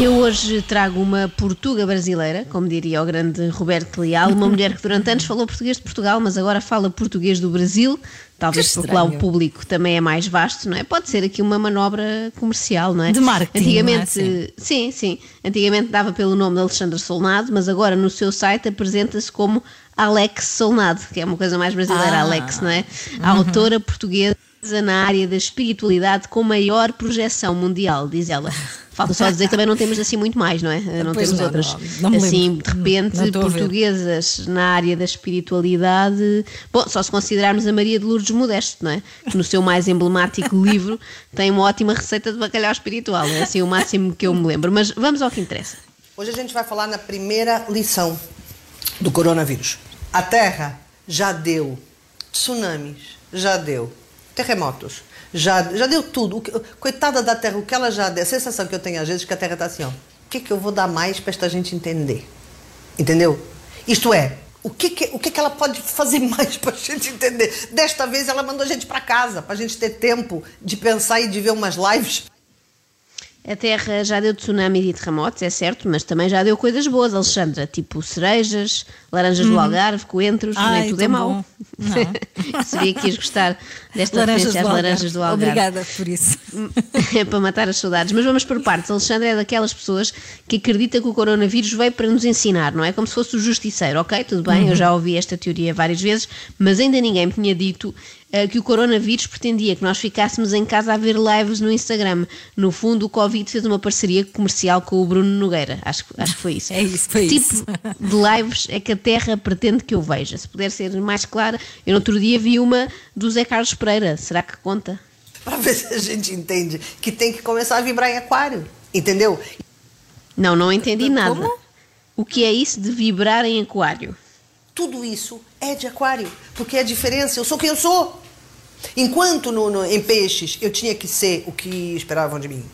Eu hoje trago uma portuga brasileira, como diria o grande Roberto Leal, uma mulher que durante anos falou português de Portugal, mas agora fala português do Brasil, talvez Que porque lá o público também é mais vasto, não é? Pode ser aqui uma manobra comercial, não é? De marketing, Antigamente, não é? sim, sim. Antigamente dava pelo nome de Alexandre Solnado, mas agora no seu site apresenta-se como Alex Solnado, que é uma coisa mais brasileira, Ah. Alex, não é? A autora portuguesa na área da espiritualidade com maior projeção mundial, diz ela. Falta só dizer que também não temos assim muito mais, não é? Não Pois temos não, outras. não, não me assim, de repente, portuguesas na área da espiritualidade. Bom, só se considerarmos a Maria de Lourdes Modesto, não é? Que no seu mais emblemático livro tem uma ótima receita de bacalhau espiritual. É assim o máximo que eu me lembro. Mas vamos ao que interessa. Hoje a gente vai falar na primeira lição do coronavírus. A Terra já deu tsunamis, já deu terremotos, já, já deu tudo. O que- coitada da Terra, o que ela já deu. A sensação que eu tenho às vezes é que a Terra está assim, ó. O que, que eu vou dar mais para esta gente entender? Entendeu? Isto é, o que, que, o que, que ela pode fazer mais para a gente entender? Desta vez ela mandou a gente para casa, para a gente ter tempo de pensar e de ver umas lives. A Terra já deu tsunami e terremotos, é certo, mas também já deu coisas boas, Alexandra, tipo cerejas, laranjas do Algarve, coentros, Uhum. Ai, nem tudo é mau. bom. Não. Sabia que ias gostar desta Laranjas referência às laranjas do Algarve. Obrigada por isso. é para matar as saudades. Mas vamos por partes. Alexandre é daquelas pessoas que acredita que o coronavírus veio para nos ensinar, não é? Como se fosse o justiceiro, ok? Tudo bem, eu já ouvi esta teoria várias vezes, mas ainda ninguém me tinha dito eh, que o coronavírus pretendia que nós ficássemos em casa a ver lives no Instagram. No fundo, o Covid fez uma parceria comercial com o Bruno Nogueira. Acho, que- acho que foi isso. É isso, foi que isso. tipo de lives é que a Terra pretende que eu veja? Se puder ser mais clara, eu no outro dia vi uma do Zé Carlos Pereira. Será que conta? Para ver se a gente entende que tem que começar a vibrar em aquário. Entendeu? Não, não entendi Como? nada. O que é isso de vibrar em aquário? Tudo isso é de aquário, porque é a diferença. Eu sou quem eu sou. Enquanto no, no- em peixes eu tinha que ser o que esperavam de mim.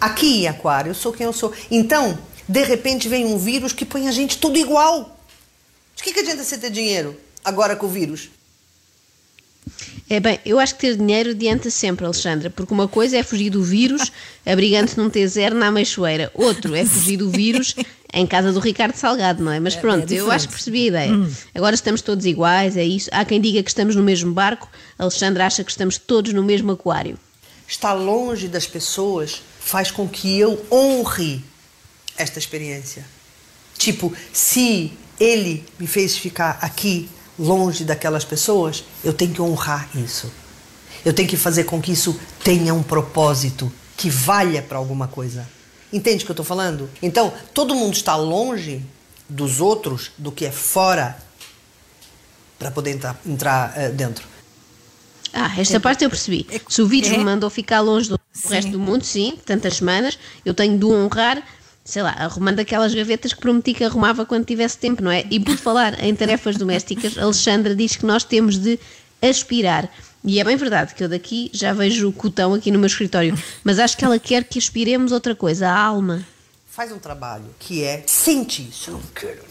Aqui em aquário eu sou quem eu sou. Então, de repente vem um vírus que põe a gente tudo igual. De que, que adianta você ter dinheiro agora com o vírus? É bem, eu acho que ter dinheiro adianta sempre, Alexandra, porque uma coisa é fugir do vírus abrigando-se num T0 na Ameixoeira, outro é fugir do vírus em casa do Ricardo Salgado, não é? Mas pronto, eu diferente. acho que percebi a ideia. Agora estamos todos iguais, é isso. Há quem diga que estamos no mesmo barco, Alexandra acha que estamos todos no mesmo aquário. Estar longe das pessoas faz com que eu honre esta experiência. Tipo, se ele me fez ficar aqui longe daquelas pessoas, eu tenho que honrar isso. Eu tenho que fazer com que isso tenha um propósito, que valha para alguma coisa. Entende o que eu estou falando? Então, todo mundo está longe dos outros, do que é fora, para poder entrar, entrar eh, dentro. Ah, esta parte eu percebi. Se o vírus é? me mandou ficar longe do Sim. resto do mundo, sim, tantas semanas, eu tenho de o honrar, sei lá, arrumando aquelas gavetas que prometi que arrumava quando tivesse tempo, não é? E por falar em tarefas domésticas, Alexandra diz que nós temos de aspirar. E é bem verdade que eu daqui já vejo o cotão aqui no meu escritório, mas acho que ela quer que aspiremos outra coisa, a alma. Faz um trabalho que é sente isso, não quero.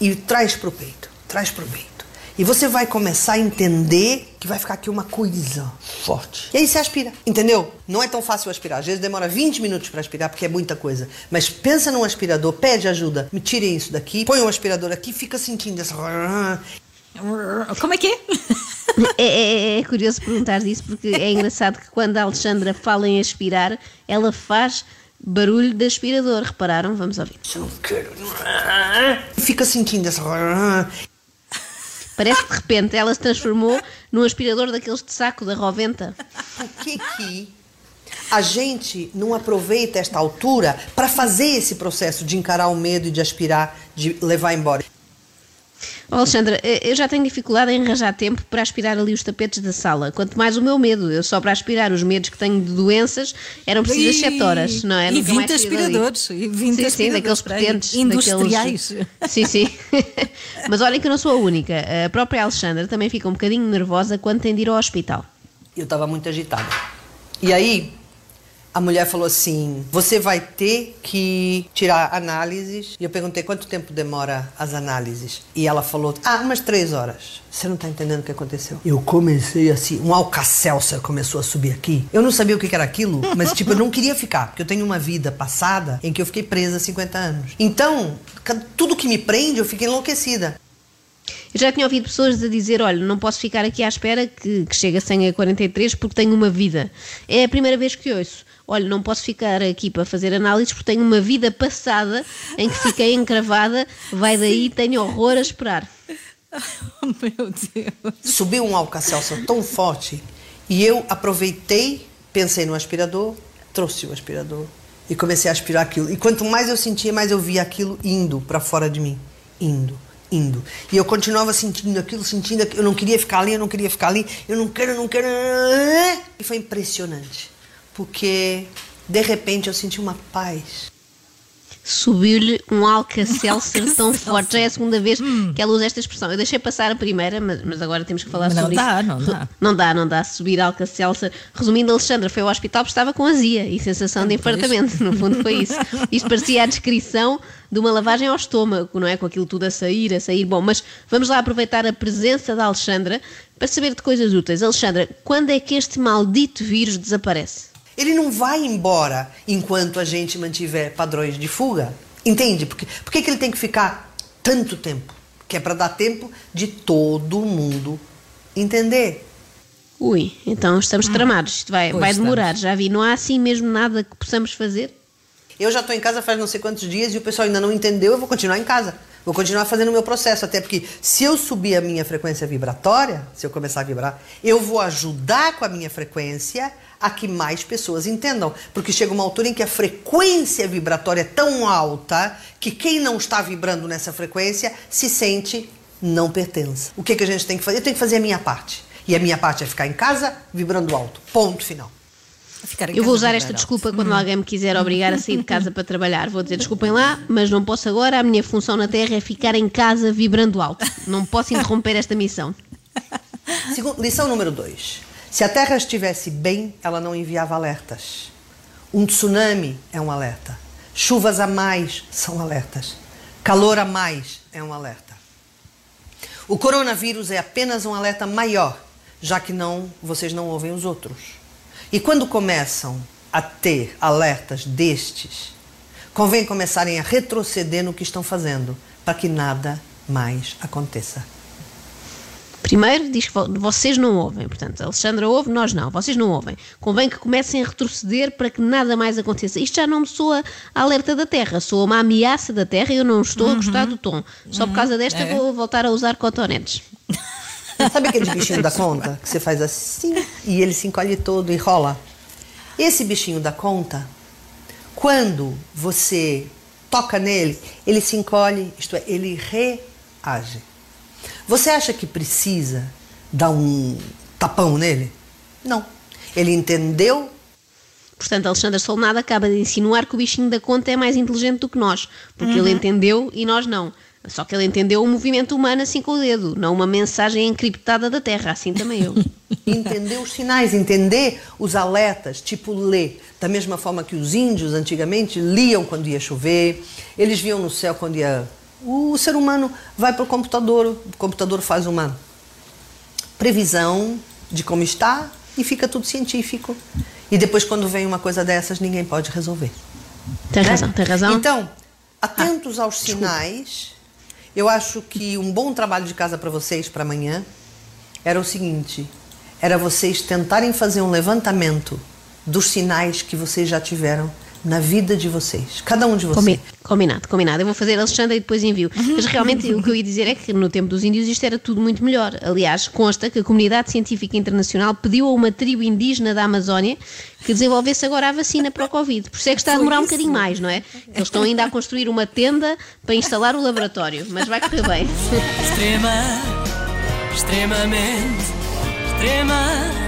E traz pro peito, traz pro peito. E você vai começar a entender que vai ficar aqui uma coisa forte. E aí você aspira, entendeu? Não é tão fácil aspirar. Às vezes demora 20 minutos para aspirar porque é muita coisa. Mas pensa num aspirador, pede ajuda. Me tirem isso daqui, põe um aspirador aqui, fica sentindo essa. Como é que é? É, é- é curioso perguntar isso porque é engraçado que quando a Alexandra fala em aspirar, ela faz barulho de aspirador. Repararam? Vamos ouvir. Não quero. Fica sentindo essa. Parece que de repente ela se transformou num aspirador daqueles de saco da Roventa. Por que que a gente não aproveita esta altura para fazer esse processo de encarar o medo e de aspirar, de levar embora? Oh, Alexandra, eh, eu já tenho dificuldade em arranjar tempo para aspirar ali os tapetes da sala. Quanto mais o meu medo. Eu só para aspirar os medos que tenho de doenças eram precisas Ih, 7 horas, não é? e Nunca mais 20 saí dali. aspiradores, e 20 sim, sim, daqueles potentes. industriais. daqueles- Sim, sim. Mas olhem que eu não sou a única. A própria Alexandra também fica um bocadinho nervosa quando tem de ir ao hospital. Eu estava muito agitada. E aí, A mulher falou assim: você vai ter que tirar análises. E eu perguntei quanto tempo demora as análises. E ela falou: ah, umas três horas. Você não tá entendendo o que aconteceu? Eu comecei assim, um alcacelser começou a subir aqui. Eu não sabia o que era aquilo, mas tipo, eu não queria ficar, porque eu tenho uma vida passada em que eu fiquei presa há 50 anos. Então, tudo que me prende, eu fico enlouquecida. Eu já tinha ouvido pessoas a dizer: olha, não posso ficar aqui à espera que, que chegue a 100 a 43 porque tenho uma vida. É a primeira vez que ouço. Olha, não posso ficar aqui para fazer análises porque tenho uma vida passada em que fiquei encravada, vai daí, tenho horror a esperar. Oh, meu Deus. Subiu um alcacelso tão forte e eu aproveitei, pensei no aspirador, trouxe o aspirador e comecei a aspirar aquilo. E quanto mais eu sentia, mais eu via aquilo indo para fora de mim, indo, indo. E eu continuava sentindo aquilo, sentindo aquilo. Eu não queria ficar ali, eu não queria ficar ali. Eu não quero, eu não quero. E foi impressionante. Porque, de repente, eu senti uma paz. Subiu-lhe um alcacelser tão forte. Já é a segunda vez hum. que ela usa esta expressão. Eu deixei passar a primeira, mas, mas agora temos que falar não sobre dá, isso. Não dá, não dá. Não dá, Subir alcacelser. Resumindo, Alexandra foi ao hospital porque estava com azia e sensação de infartamento. No fundo, foi isso. Isto parecia a descrição de uma lavagem ao estômago, não é? Com aquilo tudo a sair, a sair. Bom, mas vamos lá aproveitar a presença da Alexandra para saber de coisas úteis. Alexandra, quando é que este maldito vírus desaparece? Ele não vai embora enquanto a gente mantiver padrões de fuga. Entende? Porque, por que, que ele tem que ficar tanto tempo? Que é para dar tempo de todo mundo entender. Ui, então estamos hum, tramados. Isto vai, vai demorar, já vi. Não há assim mesmo nada que possamos fazer? Eu já estou em casa faz não sei quantos dias e o pessoal ainda não entendeu, eu vou continuar em casa. Vou continuar fazendo o meu processo, até porque se eu subir a minha frequência vibratória, se eu começar a vibrar, eu vou ajudar com a minha frequência a que mais pessoas entendam. Porque chega uma altura em que a frequência vibratória é tão alta que quem não está vibrando nessa frequência se sente não pertence. O que, que a gente tem que fazer? Eu tenho que fazer a minha parte. E a minha parte é ficar em casa vibrando alto. Ponto final. Eu vou usar esta desculpa quando alguém me quiser obrigar a sair de casa para trabalhar. Vou dizer desculpem lá, mas não posso agora. A minha função na Terra é ficar em casa vibrando alto. Não posso interromper esta missão. Segundo, lição número 2. Se a Terra estivesse bem, ela não enviava alertas. Um tsunami é um alerta. Chuvas a mais são alertas. Calor a mais é um alerta. O coronavírus é apenas um alerta maior, já que não vocês não ouvem os outros. E quando começam a ter alertas destes, convém começarem a retroceder no que estão fazendo, para que nada mais aconteça. Primeiro diz que vocês não ouvem, portanto, a Alexandra ouve, nós não, vocês não ouvem. Convém que comecem a retroceder para que nada mais aconteça. Isto já não me soa alerta da Terra, soa uma ameaça da Terra e eu não estou uhum. a gostar do tom. Só por causa desta é. vou voltar a usar cotonetes. Sabe aquele bichinho da conta que você faz assim e ele se encolhe todo e rola? Esse bichinho da conta, quando você toca nele, ele se encolhe, isto é, ele reage. Você acha que precisa dar um tapão nele? Não. Ele entendeu Portanto, Alexandra Solnado acaba de insinuar que o bichinho da conta é mais inteligente do que nós, porque uhum. ele entendeu e nós não. Só que ele entendeu o movimento humano assim com o dedo, não uma mensagem encriptada da Terra, assim também eu. entender os sinais, entender os alertas, tipo ler. Da mesma forma que os índios antigamente liam quando ia chover, eles viam no céu quando ia. O ser humano vai para o computador, o computador faz uma previsão de como está e fica tudo científico. E depois, quando vem uma coisa dessas, ninguém pode resolver. Tem né? razão, tem razão. Então, atentos ah, aos sinais eu acho que um bom trabalho de casa para vocês para amanhã era o seguinte: era vocês tentarem fazer um levantamento dos sinais que vocês já tiveram na vida de vocês, cada um de vocês. Combinado, combinado. Eu vou fazer a Alexandra e depois envio. Mas realmente o que eu ia dizer é que no tempo dos índios isto era tudo muito melhor. Aliás, consta que a comunidade científica internacional pediu a uma tribo indígena da Amazónia que desenvolvesse agora a vacina para o Covid. Por isso é que está a demorar um bocadinho mais, não é? Eles estão ainda a construir uma tenda para instalar o laboratório, mas vai correr bem. Extrema, extremamente, extrema,